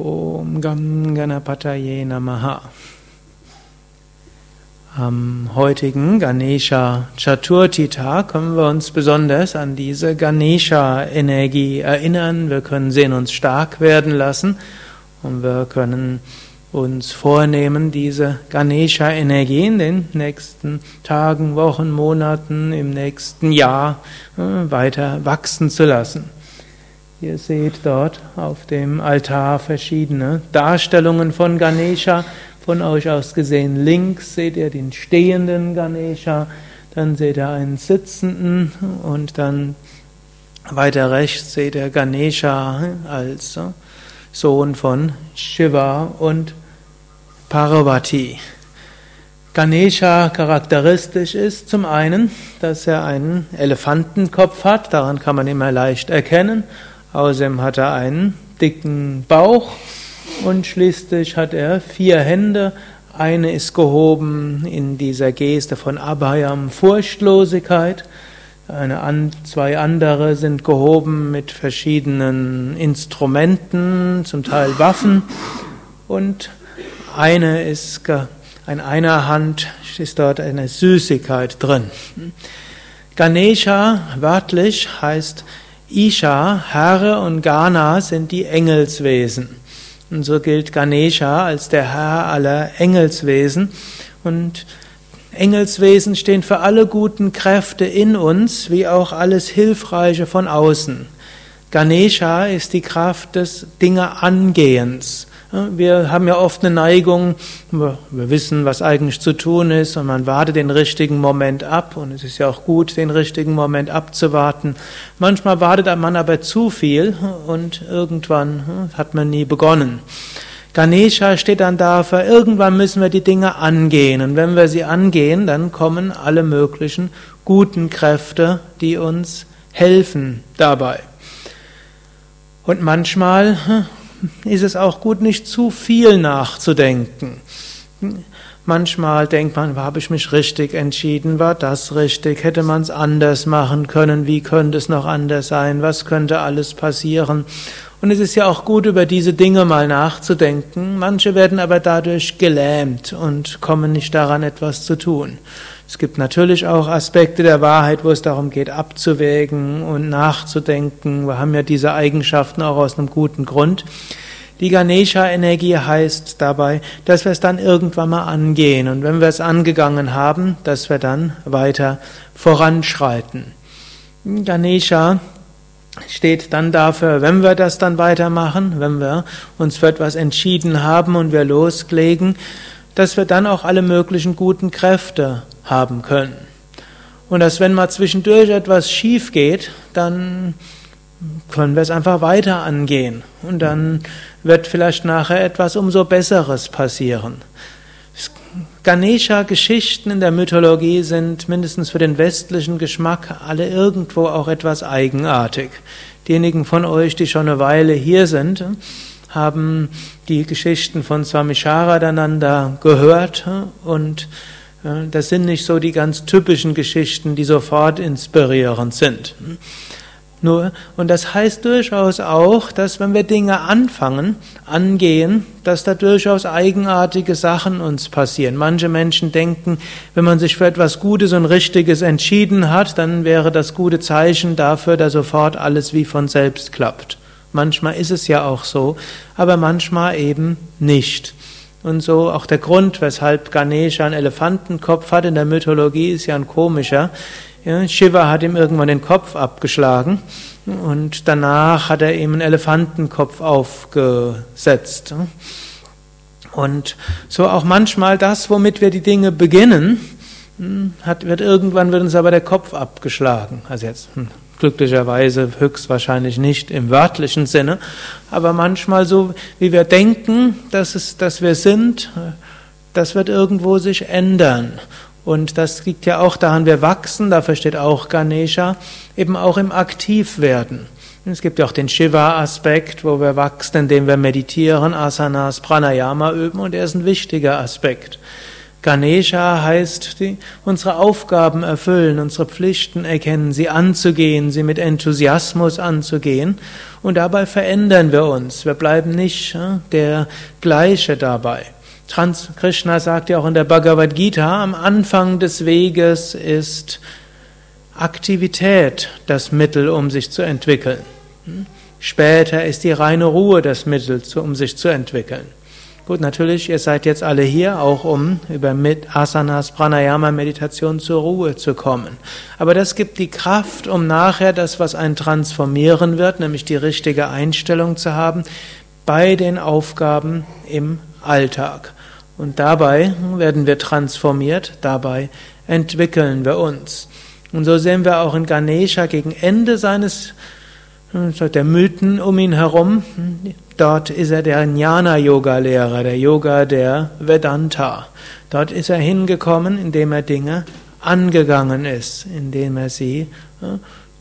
Om Gam Ganapataye Namaha. Am heutigen Ganesha Chaturthi Tag können wir uns besonders an diese Ganesha Energie erinnern. Wir können sie in uns stark werden lassen und wir können uns vornehmen, diese Ganesha Energie in den nächsten Tagen, Wochen, Monaten, im nächsten Jahr äh, weiter wachsen zu lassen. Ihr seht dort auf dem Altar verschiedene Darstellungen von Ganesha. Von euch aus gesehen links seht ihr den stehenden Ganesha, dann seht ihr einen sitzenden und dann weiter rechts seht ihr Ganesha als Sohn von Shiva und Parvati. Ganesha charakteristisch ist zum einen, dass er einen Elefantenkopf hat, daran kann man immer leicht erkennen, Außerdem hat er einen dicken Bauch und schließlich hat er vier Hände. Eine ist gehoben in dieser Geste von Abhayam Furchtlosigkeit. Eine, zwei andere sind gehoben mit verschiedenen Instrumenten, zum Teil Waffen. Und eine ist, in einer Hand ist dort eine Süßigkeit drin. Ganesha wörtlich heißt Isha, Herr und Gana sind die Engelswesen. Und so gilt Ganesha als der Herr aller Engelswesen. Und Engelswesen stehen für alle guten Kräfte in uns, wie auch alles Hilfreiche von außen. Ganesha ist die Kraft des Dinge Angehens. Wir haben ja oft eine Neigung, wir wissen, was eigentlich zu tun ist und man wartet den richtigen Moment ab und es ist ja auch gut, den richtigen Moment abzuwarten. Manchmal wartet man aber zu viel und irgendwann hm, hat man nie begonnen. Ganesha steht dann dafür, irgendwann müssen wir die Dinge angehen und wenn wir sie angehen, dann kommen alle möglichen guten Kräfte, die uns helfen dabei. Und manchmal hm, ist es auch gut, nicht zu viel nachzudenken. Manchmal denkt man, habe ich mich richtig entschieden, war das richtig, hätte man es anders machen können, wie könnte es noch anders sein, was könnte alles passieren. Und es ist ja auch gut, über diese Dinge mal nachzudenken. Manche werden aber dadurch gelähmt und kommen nicht daran, etwas zu tun. Es gibt natürlich auch Aspekte der Wahrheit, wo es darum geht, abzuwägen und nachzudenken. Wir haben ja diese Eigenschaften auch aus einem guten Grund. Die Ganesha-Energie heißt dabei, dass wir es dann irgendwann mal angehen und wenn wir es angegangen haben, dass wir dann weiter voranschreiten. Ganesha steht dann dafür, wenn wir das dann weitermachen, wenn wir uns für etwas entschieden haben und wir loslegen, dass wir dann auch alle möglichen guten Kräfte haben können. Und dass wenn mal zwischendurch etwas schief geht, dann können wir es einfach weiter angehen. Und dann wird vielleicht nachher etwas umso Besseres passieren. Ganesha-Geschichten in der Mythologie sind mindestens für den westlichen Geschmack alle irgendwo auch etwas eigenartig. Diejenigen von euch, die schon eine Weile hier sind, haben die Geschichten von Swami Sharadananda gehört und das sind nicht so die ganz typischen Geschichten, die sofort inspirierend sind. Nur, und das heißt durchaus auch, dass wenn wir Dinge anfangen, angehen, dass da durchaus eigenartige Sachen uns passieren. Manche Menschen denken, wenn man sich für etwas Gutes und Richtiges entschieden hat, dann wäre das gute Zeichen dafür, dass sofort alles wie von selbst klappt. Manchmal ist es ja auch so, aber manchmal eben nicht. Und so auch der Grund, weshalb Ganesha einen Elefantenkopf hat in der Mythologie, ist ja ein komischer. Ja, Shiva hat ihm irgendwann den Kopf abgeschlagen und danach hat er ihm einen Elefantenkopf aufgesetzt. Und so auch manchmal das, womit wir die Dinge beginnen, hm, hat, wird irgendwann wird uns aber der Kopf abgeschlagen. Also jetzt hm, glücklicherweise höchstwahrscheinlich nicht im wörtlichen Sinne, aber manchmal so, wie wir denken, dass es, dass wir sind, das wird irgendwo sich ändern. Und das liegt ja auch daran, wir wachsen, dafür steht auch Ganesha, eben auch im Aktivwerden. Es gibt ja auch den Shiva-Aspekt, wo wir wachsen, indem wir meditieren, Asanas, Pranayama üben, und er ist ein wichtiger Aspekt. Ganesha heißt, die, unsere Aufgaben erfüllen, unsere Pflichten erkennen, sie anzugehen, sie mit Enthusiasmus anzugehen. Und dabei verändern wir uns. Wir bleiben nicht ja, der Gleiche dabei. Trans Krishna sagt ja auch in der Bhagavad Gita, am Anfang des Weges ist Aktivität das Mittel, um sich zu entwickeln. Hm? Später ist die reine Ruhe das Mittel, um sich zu entwickeln. Gut, natürlich, ihr seid jetzt alle hier, auch um über Asanas, Pranayama, Meditation zur Ruhe zu kommen. Aber das gibt die Kraft, um nachher das, was einen transformieren wird, nämlich die richtige Einstellung zu haben, bei den Aufgaben im Alltag. Und dabei werden wir transformiert, dabei entwickeln wir uns. Und so sehen wir auch in Ganesha gegen Ende seines der Mythen um ihn herum, dort ist er der Jnana-Yoga-Lehrer, der Yoga der Vedanta. Dort ist er hingekommen, indem er Dinge angegangen ist, indem er sie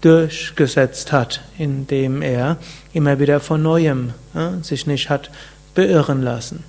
durchgesetzt hat, indem er immer wieder von neuem sich nicht hat beirren lassen.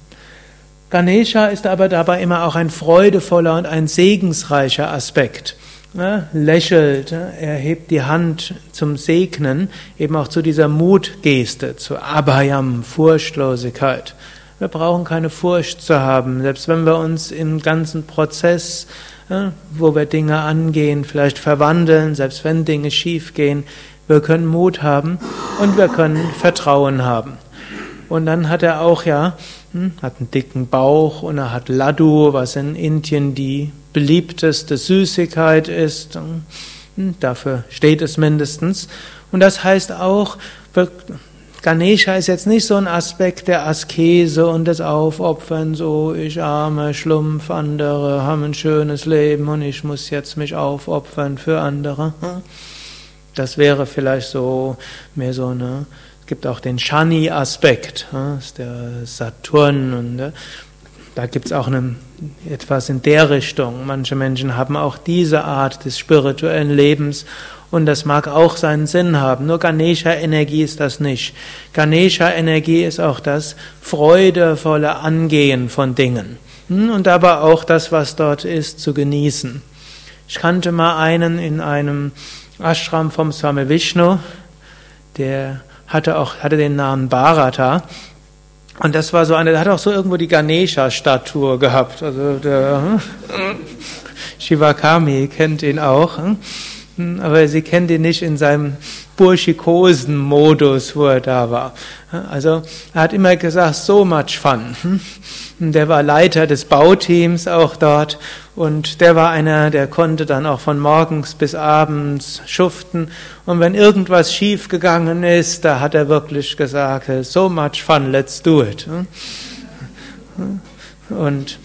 Ganesha ist aber dabei immer auch ein freudevoller und ein segensreicher Aspekt ne, lächelt, er hebt die Hand zum Segnen, eben auch zu dieser Mutgeste, zu Abhayam, Furchtlosigkeit. Wir brauchen keine Furcht zu haben, selbst wenn wir uns im ganzen Prozess, ne, wo wir Dinge angehen, vielleicht verwandeln, selbst wenn Dinge schiefgehen, wir können Mut haben und wir können Vertrauen haben. Und dann hat er auch ja, hm, hat einen dicken Bauch und er hat Laddu, was in Indien die beliebteste Süßigkeit ist. Hm, dafür steht es mindestens. Und das heißt auch, Ganesha ist jetzt nicht so ein Aspekt der Askese und des Aufopfern, so ich arme Schlumpf, andere haben ein schönes Leben und ich muss jetzt mich aufopfern für andere. Hm. Das wäre vielleicht so mehr so eine gibt auch den Shani-Aspekt, ist der Saturn und ne, da gibt es auch eine, etwas in der Richtung. Manche Menschen haben auch diese Art des spirituellen Lebens und das mag auch seinen Sinn haben. Nur Ganesha-Energie ist das nicht. Ganesha-Energie ist auch das freudevolle Angehen von Dingen hm, und aber auch das, was dort ist, zu genießen. Ich kannte mal einen in einem Ashram vom Swami Vishnu, der hatte auch, hatte den Namen Bharata. Und das war so eine, der hat auch so irgendwo die Ganesha-Statue gehabt. Also der hm, Shivakami kennt ihn auch. Hm, aber sie kennt ihn nicht in seinem burschikosen Modus, wo er da war. Also er hat immer gesagt, so much fun. Der war Leiter des Bauteams auch dort und der war einer, der konnte dann auch von morgens bis abends schuften. Und wenn irgendwas schief gegangen ist, da hat er wirklich gesagt, so much fun, let's do it. Und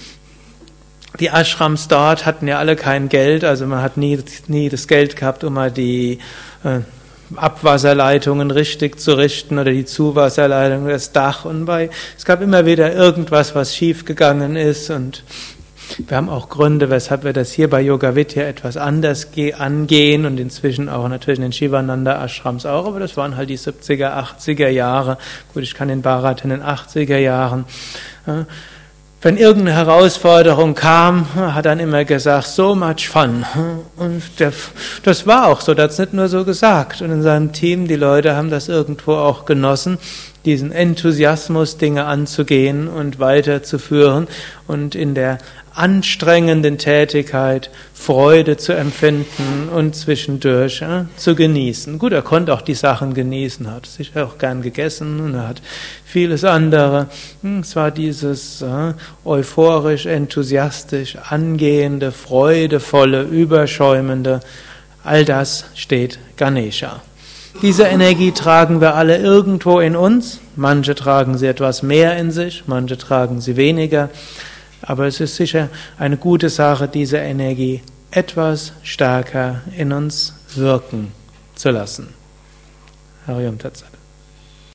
die Ashrams dort hatten ja alle kein Geld, also man hat nie, nie das Geld gehabt, um mal die äh, Abwasserleitungen richtig zu richten oder die Zuwasserleitung, das Dach und bei, es gab immer wieder irgendwas, was schiefgegangen ist und wir haben auch Gründe, weshalb wir das hier bei Yoga Vidya etwas anders angehen und inzwischen auch natürlich in den Shivananda Ashrams auch, aber das waren halt die 70er, 80er Jahre. Gut, ich kann den Bharat in den 80er Jahren. Wenn irgendeine Herausforderung kam, hat er immer gesagt, so much fun. Und das war auch so, das hat nicht nur so gesagt. Und in seinem Team, die Leute haben das irgendwo auch genossen, diesen Enthusiasmus, Dinge anzugehen und weiterzuführen und in der anstrengenden Tätigkeit Freude zu empfinden und zwischendurch ja, zu genießen. Gut, er konnte auch die Sachen genießen, hat sicher auch gern gegessen und er hat vieles andere. Hm, es war dieses ja, euphorisch, enthusiastisch, angehende, freudevolle, überschäumende. All das steht Ganesha. Diese Energie tragen wir alle irgendwo in uns. Manche tragen sie etwas mehr in sich, manche tragen sie weniger. Aber es ist sicher eine gute Sache, diese Energie etwas stärker in uns wirken zu lassen. Harium Tatsat.